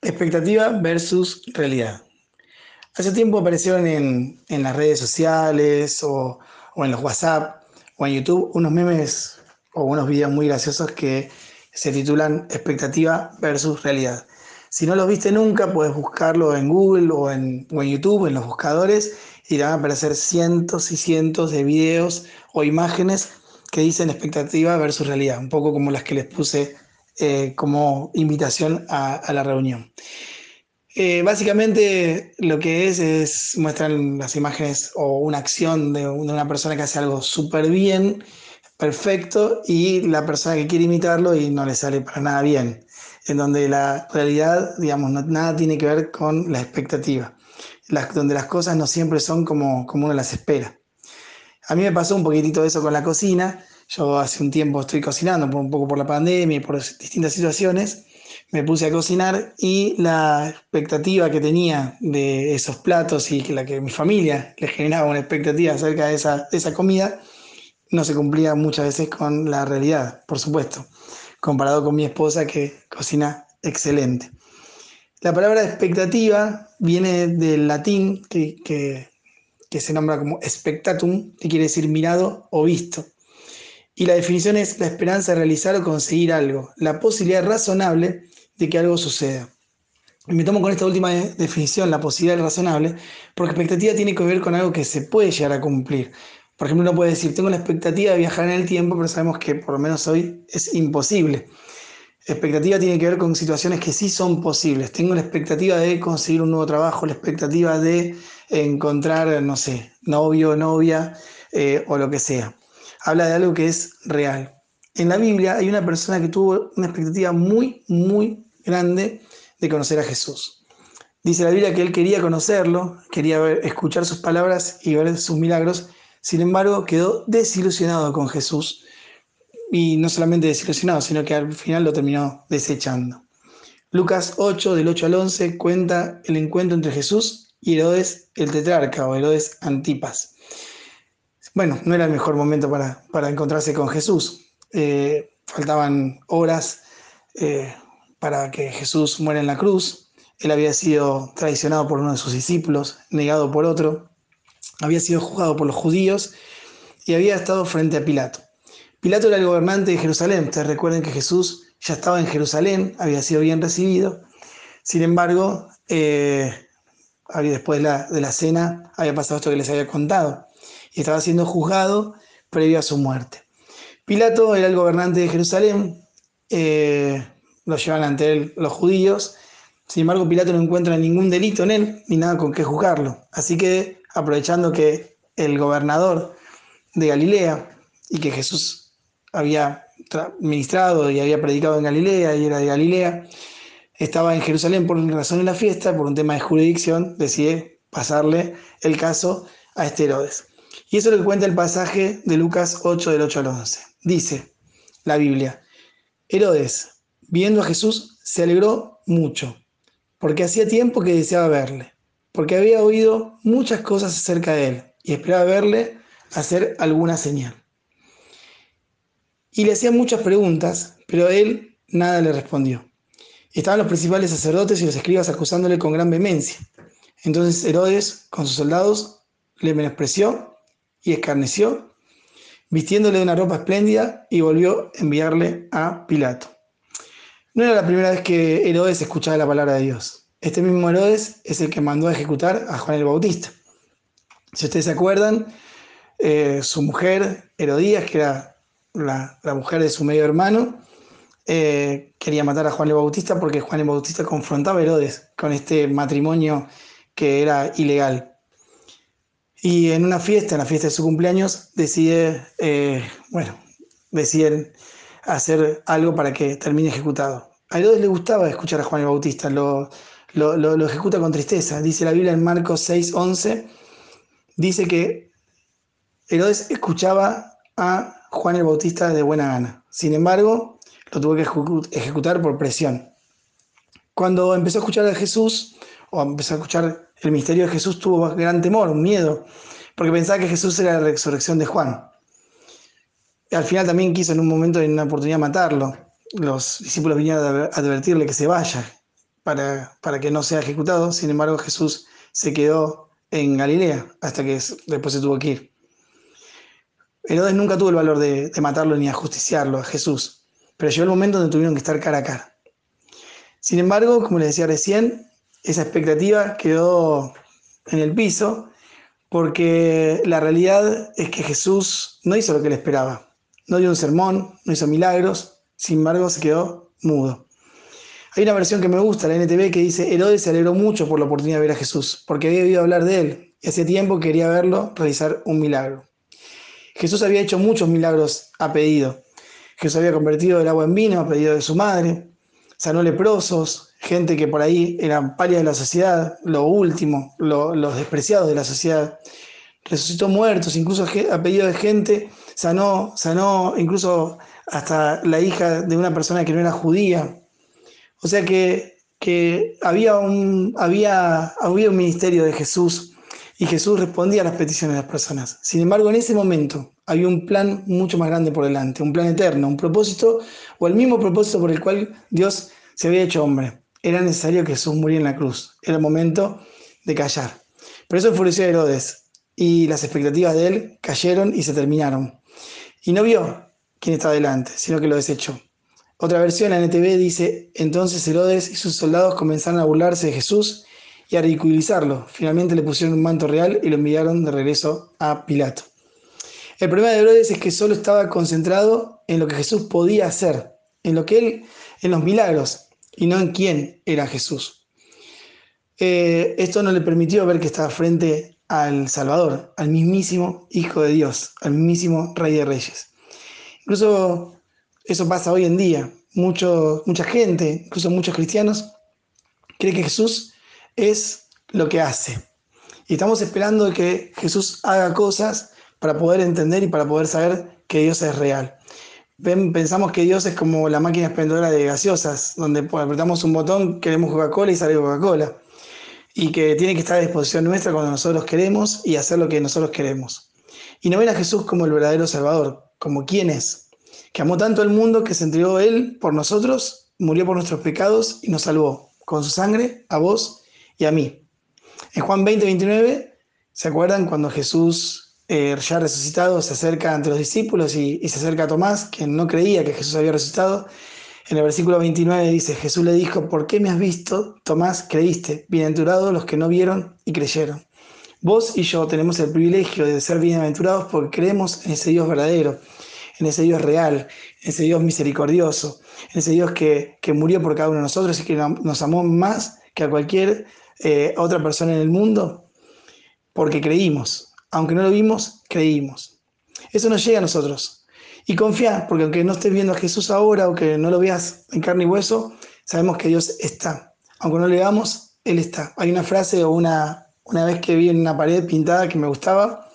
Expectativa versus realidad. Hace tiempo aparecieron en, las redes sociales o, en los WhatsApp o en YouTube unos memes o unos videos muy graciosos que se titulan Expectativa versus realidad. Si no los viste nunca, puedes buscarlo en Google o en, o en YouTube, en los buscadores, y te van a aparecer cientos y cientos de videos o imágenes que dicen expectativa versus realidad, un poco como las que les puse eh, como invitación a, la reunión. Eh, básicamente lo que es es muestran las imágenes o una acción de una persona que hace algo súper bien, perfecto, y la persona que quiere imitarlo y no le sale para nada bien, en donde la realidad, digamos, nada tiene que ver con la expectativa, donde las cosas no siempre son como, como uno las espera. A mí me pasó un poquitito eso con la cocina, yo hace un tiempo estoy cocinando, un poco por la pandemia y por distintas situaciones. Me puse a cocinar y la expectativa que tenía de esos platos y que la que mi familia le generaba una expectativa acerca de esa, esa comida no se cumplía muchas veces con la realidad, por supuesto, comparado con mi esposa que cocina excelente. La palabra expectativa viene del latín que, que, que se nombra como spectatum, que quiere decir mirado o visto. Y la definición es la esperanza de realizar o conseguir algo, la posibilidad razonable de que algo suceda. Y me tomo con esta última definición, la posibilidad razonable, porque expectativa tiene que ver con algo que se puede llegar a cumplir. Por ejemplo, uno puede decir, tengo la expectativa de viajar en el tiempo, pero sabemos que por lo menos hoy es imposible. Expectativa tiene que ver con situaciones que sí son posibles. Tengo la expectativa de conseguir un nuevo trabajo, la expectativa de encontrar, no sé, novio, novia eh, o lo que sea habla de algo que es real. En la Biblia hay una persona que tuvo una expectativa muy, muy grande de conocer a Jesús. Dice la Biblia que él quería conocerlo, quería escuchar sus palabras y ver sus milagros, sin embargo quedó desilusionado con Jesús y no solamente desilusionado, sino que al final lo terminó desechando. Lucas 8, del 8 al 11, cuenta el encuentro entre Jesús y Herodes el tetrarca o Herodes Antipas bueno, no era el mejor momento para, encontrarse con Jesús. Eh, faltaban horas eh, para que Jesús muera en la cruz. Él había sido traicionado por uno de sus discípulos, negado por otro, había sido juzgado por los judíos y había estado frente a Pilato. Pilato era el gobernante de Jerusalén. Ustedes recuerden que Jesús ya estaba en Jerusalén, había sido bien recibido. Sin embargo, eh, después de la, de la cena había pasado esto que les había contado estaba siendo juzgado previo a su muerte. Pilato era el gobernante de Jerusalén, eh, lo llevan ante él los judíos, sin embargo Pilato no encuentra ningún delito en él ni nada con qué juzgarlo. Así que aprovechando que el gobernador de Galilea y que Jesús había ministrado y había predicado en Galilea y era de Galilea, estaba en Jerusalén por razón de la fiesta, por un tema de jurisdicción, decide pasarle el caso a este Herodes. Y eso es lo cuenta el pasaje de Lucas 8 del 8 al 11. Dice la Biblia, Herodes, viendo a Jesús, se alegró mucho, porque hacía tiempo que deseaba verle, porque había oído muchas cosas acerca de él y esperaba verle hacer alguna señal. Y le hacían muchas preguntas, pero él nada le respondió. Estaban los principales sacerdotes y los escribas acusándole con gran vehemencia. Entonces Herodes, con sus soldados, le menospreció y escarneció, vistiéndole una ropa espléndida y volvió a enviarle a Pilato. No era la primera vez que Herodes escuchaba la palabra de Dios. Este mismo Herodes es el que mandó a ejecutar a Juan el Bautista. Si ustedes se acuerdan, eh, su mujer, Herodías, que era la, mujer de su medio hermano, eh, quería matar a Juan el Bautista porque Juan el Bautista confrontaba a Herodes con este matrimonio que era ilegal. Y en una fiesta, en la fiesta de su cumpleaños, decide, eh, bueno, deciden hacer algo para que termine ejecutado. A Herodes le gustaba escuchar a Juan el Bautista, lo, lo, ejecuta con tristeza. Dice la Biblia en Marcos 6, 11, dice que Herodes escuchaba a Juan el Bautista de buena gana. Sin embargo, lo tuvo que ejecutar por presión. Cuando empezó a escuchar a Jesús, o empezó a escuchar el misterio de Jesús tuvo gran temor, un miedo, porque pensaba que Jesús era la resurrección de Juan. Al final también quiso en un momento, en una oportunidad, matarlo. Los discípulos vinieron a advertirle que se vaya para, para que no sea ejecutado. Sin embargo, Jesús se quedó en Galilea hasta que después se tuvo que ir. Herodes nunca tuvo el valor de, de matarlo ni ajusticiarlo a Jesús, pero llegó el momento donde tuvieron que estar cara a cara. Sin embargo, como les decía recién, esa expectativa quedó en el piso porque la realidad es que Jesús no hizo lo que él esperaba. No dio un sermón, no hizo milagros, sin embargo se quedó mudo. Hay una versión que me gusta, la NTV, que dice, Herodes se alegró mucho por la oportunidad de ver a Jesús, porque había oído hablar de él y hace tiempo quería verlo realizar un milagro. Jesús había hecho muchos milagros a pedido. Jesús había convertido el agua en vino a pedido de su madre, sanó leprosos, gente que por ahí eran parias de la sociedad, lo último, los despreciados de la sociedad. Resucitó muertos, incluso a pedido de gente, sanó, sanó incluso hasta la hija de una persona que no era judía. O sea que, había, un, había un ministerio de Jesús y Jesús respondía a las peticiones de las personas. Sin embargo, en ese momento había un plan mucho más grande por delante, un plan eterno, un propósito o el mismo propósito por el cual Dios se había hecho hombre. Era necesario que Jesús muriera en la cruz. Era el momento de callar. Por eso enfureció a Herodes y las expectativas de él cayeron y se terminaron. Y no vio quién estaba delante, sino que lo desechó. Otra versión, la NTV, dice, entonces Herodes y sus soldados comenzaron a burlarse de Jesús y a ridiculizarlo. Finalmente le pusieron un manto real y lo enviaron de regreso a Pilato. El problema de Herodes es que solo estaba concentrado en lo que Jesús podía hacer, en lo que él, en los milagros, y no en quién era Jesús. Eh, esto no le permitió ver que estaba frente al Salvador, al mismísimo Hijo de Dios, al mismísimo Rey de Reyes. Incluso eso pasa hoy en día. Mucho, mucha gente, incluso muchos cristianos, cree que Jesús es lo que hace. Y estamos esperando que Jesús haga cosas para poder entender y para poder saber que Dios es real. Pensamos que Dios es como la máquina expendedora de gaseosas, donde pues, apretamos un botón, queremos Coca-Cola y sale Coca-Cola. Y que tiene que estar a disposición nuestra cuando nosotros queremos y hacer lo que nosotros queremos. Y no ven a Jesús como el verdadero Salvador, como quien es, que amó tanto al mundo que se entregó Él por nosotros, murió por nuestros pecados y nos salvó con su sangre a vos y a mí. En Juan 20, 29, ¿se acuerdan cuando Jesús, eh, ya resucitado, se acerca ante los discípulos y, se acerca a Tomás, quien no creía que Jesús había resucitado? En el versículo 29 dice, Jesús le dijo, ¿por qué me has visto? Tomás, creíste. Bienaventurados los que no vieron y creyeron. Vos y yo tenemos el privilegio de ser bienaventurados porque creemos en ese Dios verdadero, en ese Dios real, en ese Dios misericordioso, en ese Dios que, que murió por cada uno de nosotros y que nos amó más que a cualquier eh, otra persona en el mundo porque creímos. Aunque no lo vimos, creímos. Eso nos llega a nosotros. Y confía, porque aunque no estés viendo a Jesús ahora o que no lo veas en carne y hueso, sabemos que Dios está. Aunque no le veamos, Él está. Hay una frase o una, una vez que vi en una pared pintada que me gustaba,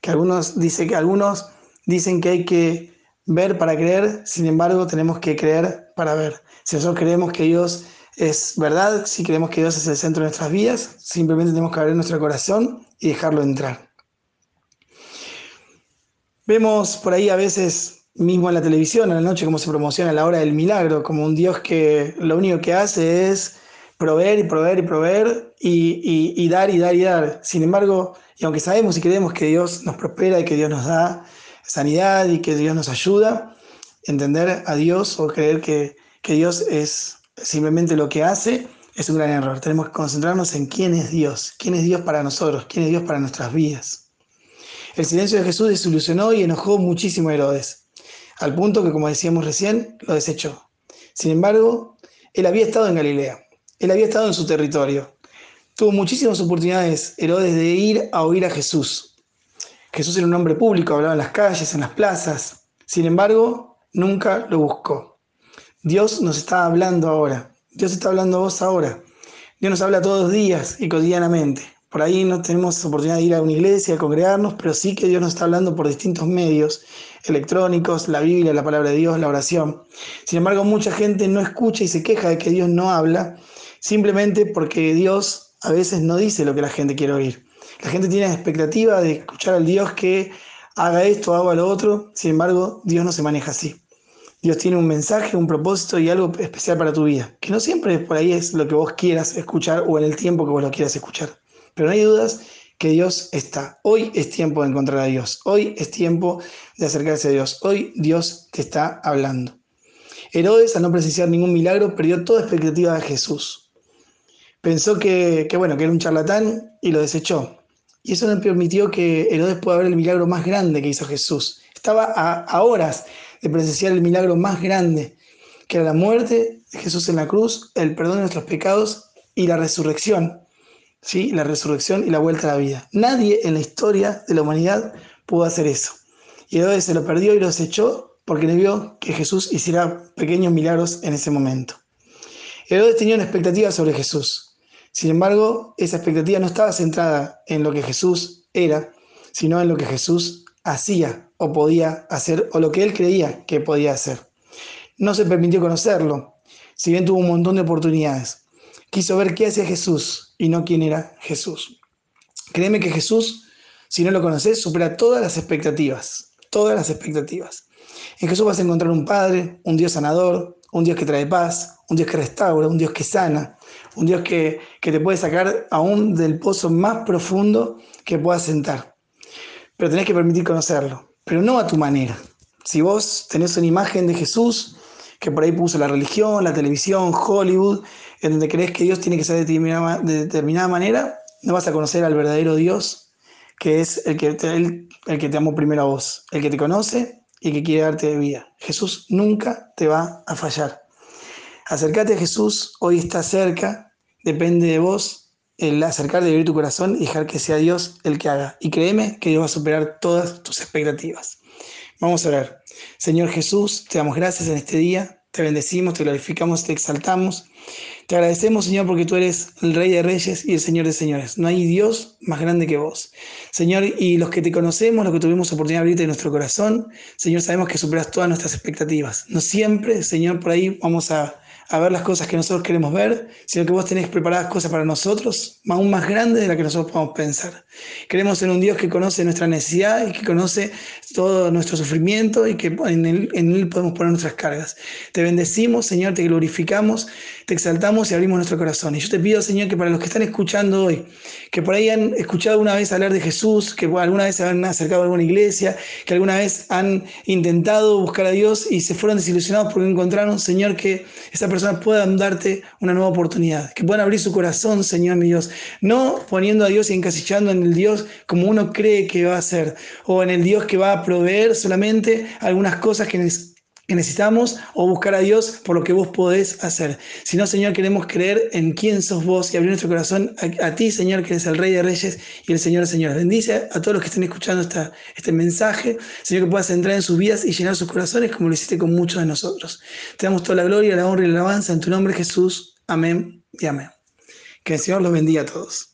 que algunos, dice que algunos dicen que hay que ver para creer, sin embargo tenemos que creer para ver. Si nosotros creemos que Dios es verdad, si creemos que Dios es el centro de nuestras vidas, simplemente tenemos que abrir nuestro corazón y dejarlo entrar. Vemos por ahí a veces mismo en la televisión, a la noche, cómo se promociona la hora del milagro, como un Dios que lo único que hace es proveer y proveer y proveer y, y, dar y dar y dar. Sin embargo, y aunque sabemos y creemos que Dios nos prospera y que Dios nos da sanidad y que Dios nos ayuda, entender a Dios o creer que, que Dios es simplemente lo que hace es un gran error. Tenemos que concentrarnos en quién es Dios, quién es Dios para nosotros, quién es Dios para nuestras vidas. El silencio de Jesús desilusionó y enojó muchísimo a Herodes, al punto que, como decíamos recién, lo desechó. Sin embargo, él había estado en Galilea, él había estado en su territorio. Tuvo muchísimas oportunidades Herodes de ir a oír a Jesús. Jesús era un hombre público, hablaba en las calles, en las plazas. Sin embargo, nunca lo buscó. Dios nos está hablando ahora. Dios está hablando a vos ahora. Dios nos habla todos los días y cotidianamente. Por ahí no tenemos oportunidad de ir a una iglesia, a congregarnos, pero sí que Dios nos está hablando por distintos medios electrónicos, la Biblia, la palabra de Dios, la oración. Sin embargo, mucha gente no escucha y se queja de que Dios no habla, simplemente porque Dios a veces no dice lo que la gente quiere oír. La gente tiene la expectativa de escuchar al Dios que haga esto, haga lo otro, sin embargo, Dios no se maneja así. Dios tiene un mensaje, un propósito y algo especial para tu vida, que no siempre por ahí es lo que vos quieras escuchar o en el tiempo que vos lo quieras escuchar. Pero no hay dudas que Dios está. Hoy es tiempo de encontrar a Dios. Hoy es tiempo de acercarse a Dios. Hoy Dios te está hablando. Herodes, al no presenciar ningún milagro, perdió toda expectativa de Jesús. Pensó que, bueno, que era un charlatán y lo desechó. Y eso no permitió que Herodes pueda ver el milagro más grande que hizo Jesús. Estaba a horas de presenciar el milagro más grande, que era la muerte de Jesús en la cruz, el perdón de nuestros pecados y la resurrección. ¿Sí? la resurrección y la vuelta a la vida. Nadie en la historia de la humanidad pudo hacer eso. Y Herodes se lo perdió y lo desechó porque le vio que Jesús hiciera pequeños milagros en ese momento. Herodes tenía una expectativa sobre Jesús. Sin embargo, esa expectativa no estaba centrada en lo que Jesús era, sino en lo que Jesús hacía o podía hacer o lo que él creía que podía hacer. No se permitió conocerlo, si bien tuvo un montón de oportunidades. Quiso ver qué hacía Jesús y no quién era Jesús. Créeme que Jesús, si no lo conoces, supera todas las expectativas, todas las expectativas. En Jesús vas a encontrar un Padre, un Dios sanador, un Dios que trae paz, un Dios que restaura, un Dios que sana, un Dios que, que te puede sacar aún del pozo más profundo que puedas sentar. Pero tenés que permitir conocerlo, pero no a tu manera. Si vos tenés una imagen de Jesús que por ahí puso la religión, la televisión, Hollywood, en donde crees que Dios tiene que ser de determinada, manera, no vas a conocer al verdadero Dios, que es el que, te, el, que te amó primero a vos, el que te conoce y que quiere darte vida. Jesús nunca te va a fallar. Acércate a Jesús, hoy está cerca, depende de vos el acercar de abrir tu corazón y dejar que sea Dios el que haga. Y créeme que Dios va a superar todas tus expectativas. Vamos a orar. Señor Jesús, te damos gracias en este día, te bendecimos, te glorificamos, te exaltamos. Te agradecemos, Señor, porque tú eres el Rey de Reyes y el Señor de Señores. No hay Dios más grande que vos. Señor, y los que te conocemos, los que tuvimos oportunidad de abrirte nuestro corazón, Señor, sabemos que superas todas nuestras expectativas. No siempre, Señor, por ahí vamos a a ver las cosas que nosotros queremos ver, sino que vos tenés preparadas cosas para nosotros, aún más grandes de las que nosotros podemos pensar. Queremos en un Dios que conoce nuestra necesidad y que conoce todo nuestro sufrimiento y que en él, en él podemos poner nuestras cargas. Te bendecimos, Señor, te glorificamos, te exaltamos y abrimos nuestro corazón. Y yo te pido, Señor, que para los que están escuchando hoy, que por ahí han escuchado una vez hablar de Jesús, que alguna vez se han acercado a alguna iglesia, que alguna vez han intentado buscar a Dios y se fueron desilusionados porque encontraron, Señor, que esa persona puedan darte una nueva oportunidad, que puedan abrir su corazón, Señor mi Dios, no poniendo a Dios y encasillando en el Dios como uno cree que va a ser, o en el Dios que va a proveer solamente algunas cosas que que necesitamos o buscar a Dios por lo que vos podés hacer. Si no, Señor, queremos creer en quién sos vos y abrir nuestro corazón a, ti, Señor, que eres el Rey de Reyes y el Señor de Señores. Bendice a todos los que estén escuchando esta, este mensaje, Señor, que puedas entrar en sus vidas y llenar sus corazones como lo hiciste con muchos de nosotros. Te damos toda la gloria, la honra y la alabanza en tu nombre, Jesús. Amén y amén. Que el Señor los bendiga a todos.